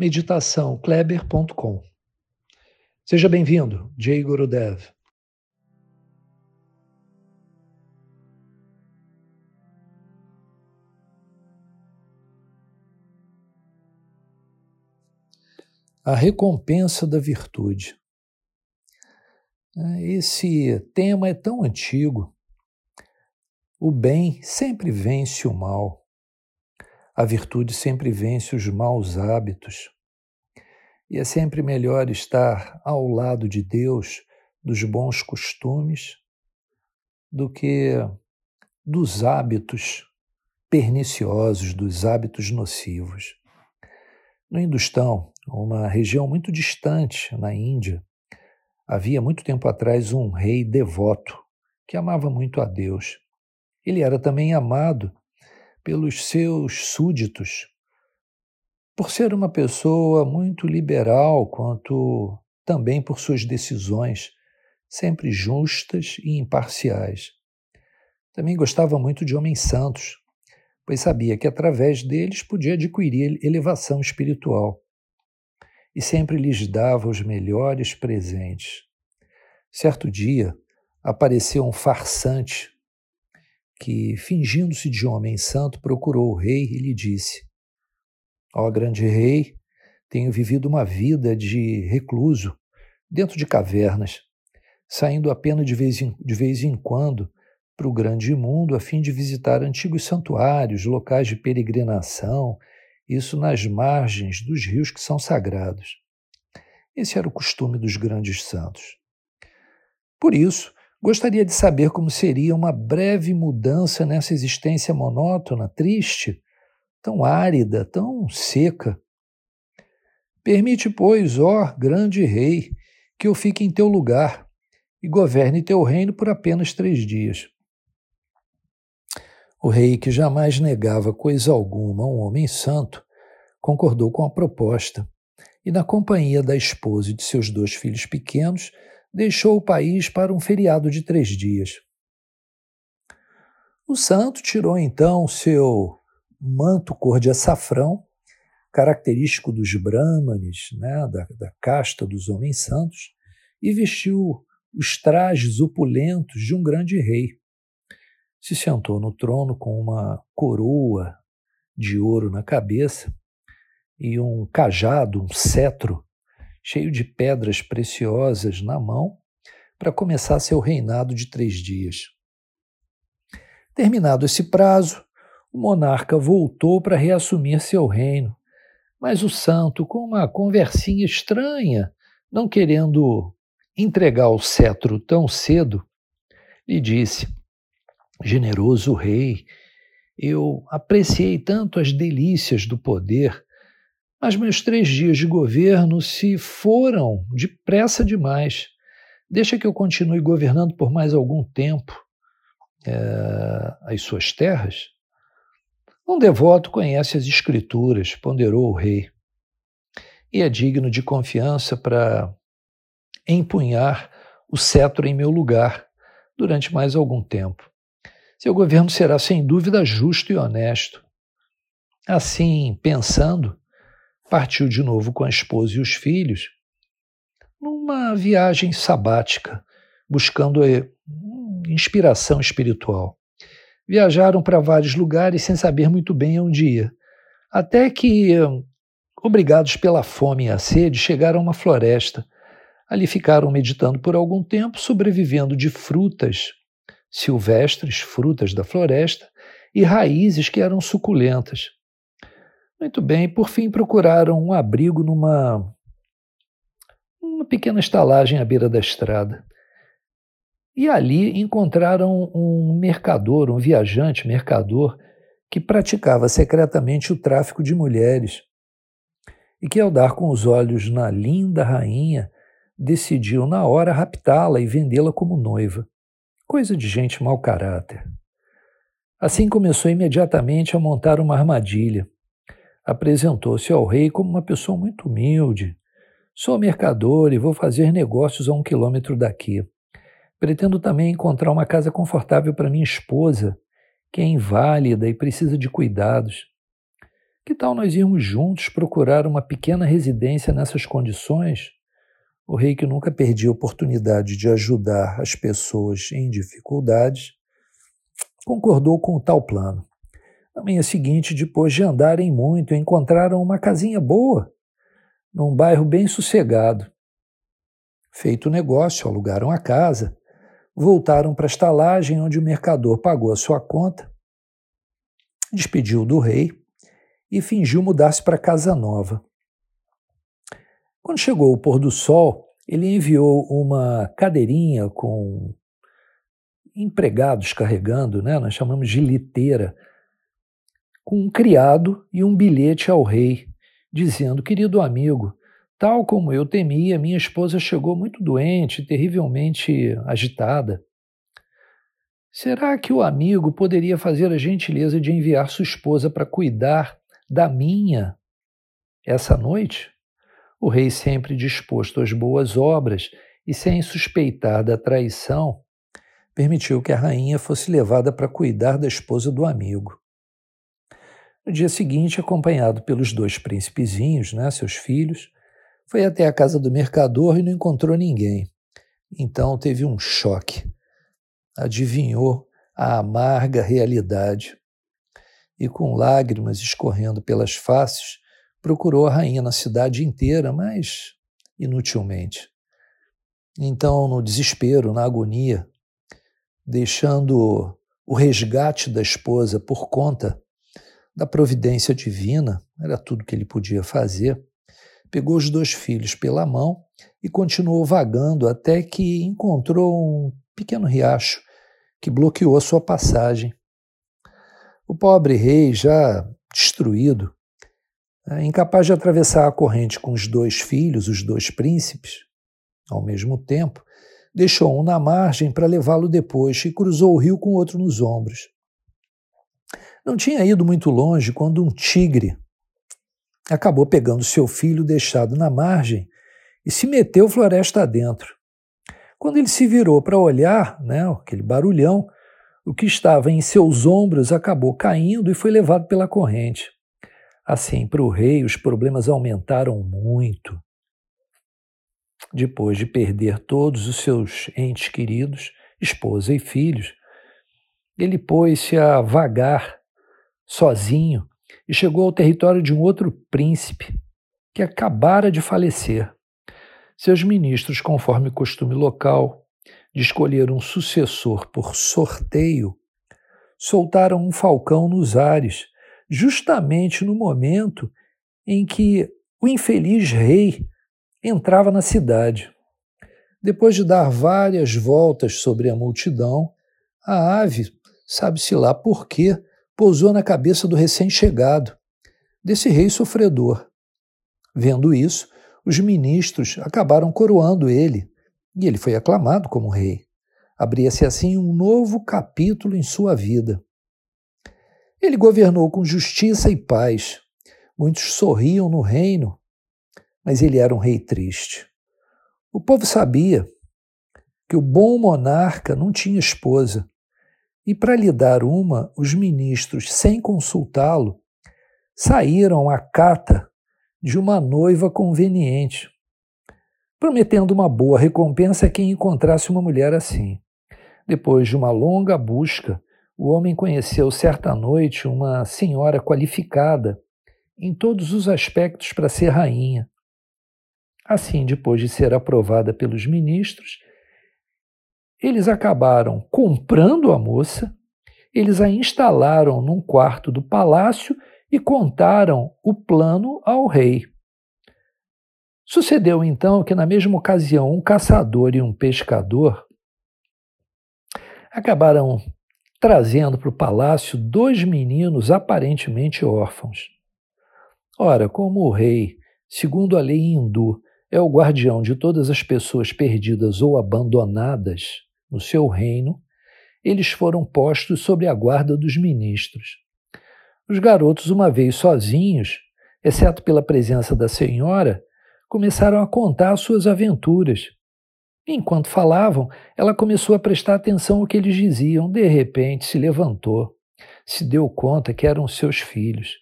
meditaçãokleber.com. Seja bem-vindo, Jay Gurudev. A recompensa da virtude. Esse tema é tão antigo. O bem sempre vence o mal. A virtude sempre vence os maus hábitos. E é sempre melhor estar ao lado de Deus, dos bons costumes, do que dos hábitos perniciosos, dos hábitos nocivos. No Hindustão, uma região muito distante na Índia, havia muito tempo atrás um rei devoto que amava muito a Deus. Ele era também amado pelos seus súditos, por ser uma pessoa muito liberal, quanto também por suas decisões, sempre justas e imparciais. Também gostava muito de homens santos, pois sabia que através deles podia adquirir elevação espiritual. E sempre lhes dava os melhores presentes. Certo dia, apareceu um farsante que, fingindo-se de homem santo, procurou o rei e lhe disse: Ó grande rei, tenho vivido uma vida de recluso, dentro de cavernas, saindo apenas de vez em, de vez em quando para o grande mundo a fim de visitar antigos santuários, locais de peregrinação, isso nas margens dos rios que são sagrados. Esse era o costume dos grandes santos. Por isso, Gostaria de saber como seria uma breve mudança nessa existência monótona, triste, tão árida, tão seca. Permite, pois, ó grande rei, que eu fique em teu lugar e governe teu reino por apenas três dias. O rei, que jamais negava coisa alguma a um homem santo, concordou com a proposta e, na companhia da esposa e de seus dois filhos pequenos, deixou o país para um feriado de três dias. O santo tirou então seu manto cor de açafrão, característico dos brahmanes, né, da, da casta dos homens santos, e vestiu os trajes opulentos de um grande rei. Se sentou no trono com uma coroa de ouro na cabeça e um cajado, um cetro cheio de pedras preciosas na mão, para começar seu reinado de três dias. Terminado esse prazo, o monarca voltou para reassumir seu reino, mas o santo, com uma conversinha estranha, não querendo entregar o cetro tão cedo, lhe disse: Generoso rei, eu apreciei tanto as delícias do poder mas meus três dias de governo se foram depressa demais. Deixa que eu continue governando por mais algum tempo é, as suas terras. Um devoto conhece as Escrituras, ponderou o rei, e é digno de confiança para empunhar o cetro em meu lugar durante mais algum tempo. Seu governo será sem dúvida justo e honesto. Assim, pensando, partiu de novo com a esposa e os filhos numa viagem sabática, buscando eh, inspiração espiritual. Viajaram para vários lugares sem saber muito bem onde ir, até que, obrigados pela fome e a sede, chegaram a uma floresta. Ali ficaram meditando por algum tempo, sobrevivendo de frutas silvestres, frutas da floresta, e raízes que eram suculentas. Muito bem, por fim procuraram um abrigo numa uma pequena estalagem à beira da estrada. E ali encontraram um mercador, um viajante mercador, que praticava secretamente o tráfico de mulheres. e que, ao dar com os olhos na linda rainha, decidiu na hora raptá-la e vendê-la como noiva. Coisa de gente mau caráter. Assim começou imediatamente a montar uma armadilha. Apresentou-se ao rei como uma pessoa muito humilde. Sou mercador e vou fazer negócios a um quilômetro daqui. Pretendo também encontrar uma casa confortável para minha esposa, que é inválida e precisa de cuidados. Que tal nós irmos juntos procurar uma pequena residência nessas condições? O rei, que nunca perdia a oportunidade de ajudar as pessoas em dificuldades, concordou com o tal plano. Na manhã seguinte, depois de andarem muito, encontraram uma casinha boa, num bairro bem sossegado. Feito o negócio, alugaram a casa, voltaram para a estalagem onde o mercador pagou a sua conta, despediu do rei e fingiu mudar-se para casa nova. Quando chegou o pôr do sol, ele enviou uma cadeirinha com empregados carregando, né? nós chamamos de liteira, com um criado e um bilhete ao rei, dizendo: Querido amigo, tal como eu temia, minha esposa chegou muito doente, terrivelmente agitada. Será que o amigo poderia fazer a gentileza de enviar sua esposa para cuidar da minha essa noite? O rei, sempre disposto às boas obras e sem suspeitar da traição, permitiu que a rainha fosse levada para cuidar da esposa do amigo. No dia seguinte, acompanhado pelos dois príncipezinhos, né, seus filhos, foi até a casa do mercador e não encontrou ninguém. Então teve um choque. Adivinhou a amarga realidade e, com lágrimas escorrendo pelas faces, procurou a rainha na cidade inteira, mas inutilmente. Então, no desespero, na agonia, deixando o resgate da esposa por conta da providência divina, era tudo que ele podia fazer. Pegou os dois filhos pela mão e continuou vagando até que encontrou um pequeno riacho que bloqueou a sua passagem. O pobre rei, já destruído, é, incapaz de atravessar a corrente com os dois filhos, os dois príncipes, ao mesmo tempo, deixou um na margem para levá-lo depois e cruzou o rio com outro nos ombros. Não tinha ido muito longe quando um tigre acabou pegando seu filho deixado na margem e se meteu floresta adentro. Quando ele se virou para olhar, né, aquele barulhão, o que estava em seus ombros acabou caindo e foi levado pela corrente. Assim, para o rei, os problemas aumentaram muito depois de perder todos os seus entes queridos, esposa e filhos, ele pôs-se a vagar sozinho e chegou ao território de um outro príncipe que acabara de falecer. Seus ministros, conforme costume local, de escolher um sucessor por sorteio, soltaram um falcão nos ares, justamente no momento em que o infeliz rei entrava na cidade. Depois de dar várias voltas sobre a multidão, a ave, sabe-se lá por quê, pousou na cabeça do recém-chegado, desse rei sofredor. Vendo isso, os ministros acabaram coroando ele, e ele foi aclamado como rei. Abria-se assim um novo capítulo em sua vida. Ele governou com justiça e paz. Muitos sorriam no reino mas ele era um rei triste. O povo sabia que o bom monarca não tinha esposa, e para lhe dar uma, os ministros, sem consultá-lo, saíram à cata de uma noiva conveniente, prometendo uma boa recompensa a quem encontrasse uma mulher assim. Depois de uma longa busca, o homem conheceu certa noite uma senhora qualificada em todos os aspectos para ser rainha. Assim, depois de ser aprovada pelos ministros, eles acabaram comprando a moça, eles a instalaram num quarto do palácio e contaram o plano ao rei. Sucedeu então que, na mesma ocasião, um caçador e um pescador acabaram trazendo para o palácio dois meninos aparentemente órfãos. Ora, como o rei segundo a lei hindu, é o guardião de todas as pessoas perdidas ou abandonadas no seu reino, eles foram postos sob a guarda dos ministros. Os garotos, uma vez sozinhos, exceto pela presença da senhora, começaram a contar suas aventuras. Enquanto falavam, ela começou a prestar atenção ao que eles diziam. De repente, se levantou, se deu conta que eram seus filhos.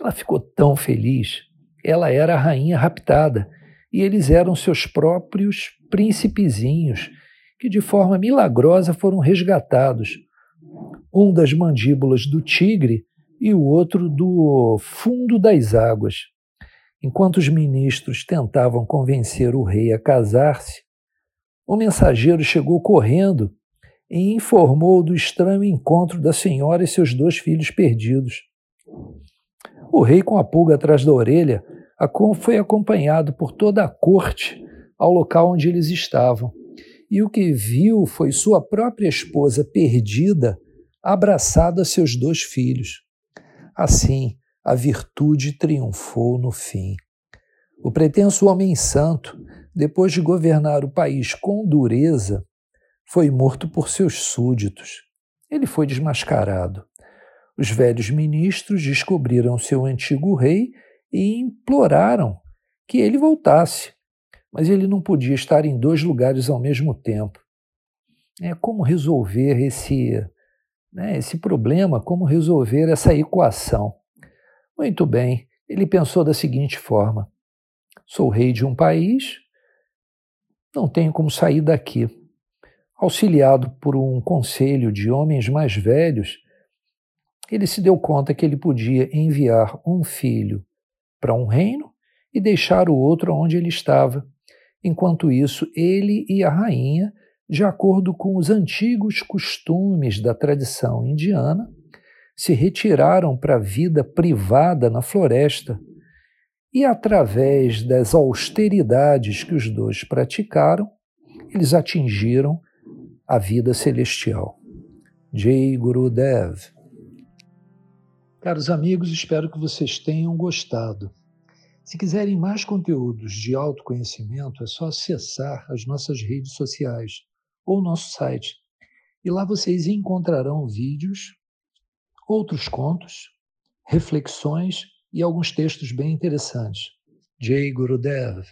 Ela ficou tão feliz. Ela era a rainha raptada e eles eram seus próprios príncipezinhos, que de forma milagrosa foram resgatados. Um das mandíbulas do tigre e o outro do fundo das águas. Enquanto os ministros tentavam convencer o rei a casar-se, o mensageiro chegou correndo e informou do estranho encontro da senhora e seus dois filhos perdidos. O rei, com a pulga atrás da orelha, foi acompanhado por toda a corte ao local onde eles estavam. E o que viu foi sua própria esposa perdida, abraçada a seus dois filhos. Assim, a virtude triunfou no fim. O pretenso homem santo, depois de governar o país com dureza, foi morto por seus súditos. Ele foi desmascarado. Os velhos ministros descobriram seu antigo rei e imploraram que ele voltasse, mas ele não podia estar em dois lugares ao mesmo tempo. É como resolver esse, né, esse problema, como resolver essa equação. Muito bem, ele pensou da seguinte forma: sou rei de um país, não tenho como sair daqui. Auxiliado por um conselho de homens mais velhos, ele se deu conta que ele podia enviar um filho para um reino e deixar o outro onde ele estava. Enquanto isso, ele e a rainha, de acordo com os antigos costumes da tradição indiana, se retiraram para a vida privada na floresta e, através das austeridades que os dois praticaram, eles atingiram a vida celestial. Jai Gurudev. Caros amigos, espero que vocês tenham gostado. Se quiserem mais conteúdos de autoconhecimento, é só acessar as nossas redes sociais ou nosso site. E lá vocês encontrarão vídeos, outros contos, reflexões e alguns textos bem interessantes. Jay Gurudev.